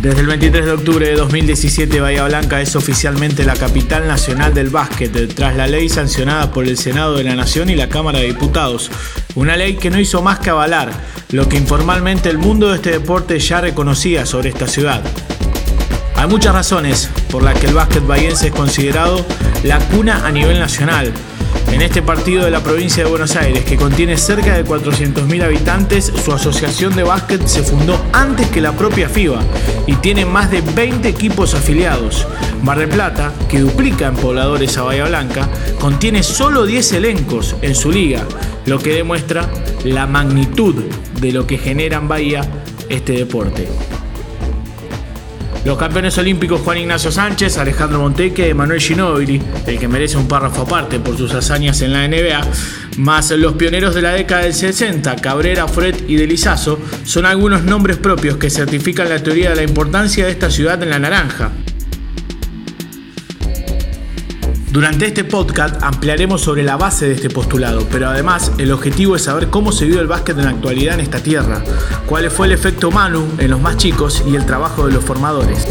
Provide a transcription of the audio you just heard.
Desde el 23 de octubre de 2017, Bahía Blanca es oficialmente la capital nacional del básquet, tras la ley sancionada por el Senado de la Nación y la Cámara de Diputados. Una ley que no hizo más que avalar lo que informalmente el mundo de este deporte ya reconocía sobre esta ciudad. Hay muchas razones por las que el básquet bahiense es considerado la cuna a nivel nacional en este partido de la provincia de Buenos Aires, que contiene cerca de 400.000 habitantes, su asociación de básquet se fundó antes que la propia FIBA y tiene más de 20 equipos afiliados. Mar del Plata, que duplica en pobladores a Bahía Blanca, contiene solo 10 elencos en su liga, lo que demuestra la magnitud de lo que genera en Bahía este deporte. Los campeones olímpicos Juan Ignacio Sánchez, Alejandro Monteque, Manuel Ginóbili, el que merece un párrafo aparte por sus hazañas en la NBA, más los pioneros de la década del 60, Cabrera, Fred y Delizazo, son algunos nombres propios que certifican la teoría de la importancia de esta ciudad en la naranja. Durante este podcast ampliaremos sobre la base de este postulado, pero además el objetivo es saber cómo se vive el básquet en la actualidad en esta tierra, cuál fue el efecto Manu en los más chicos y el trabajo de los formadores.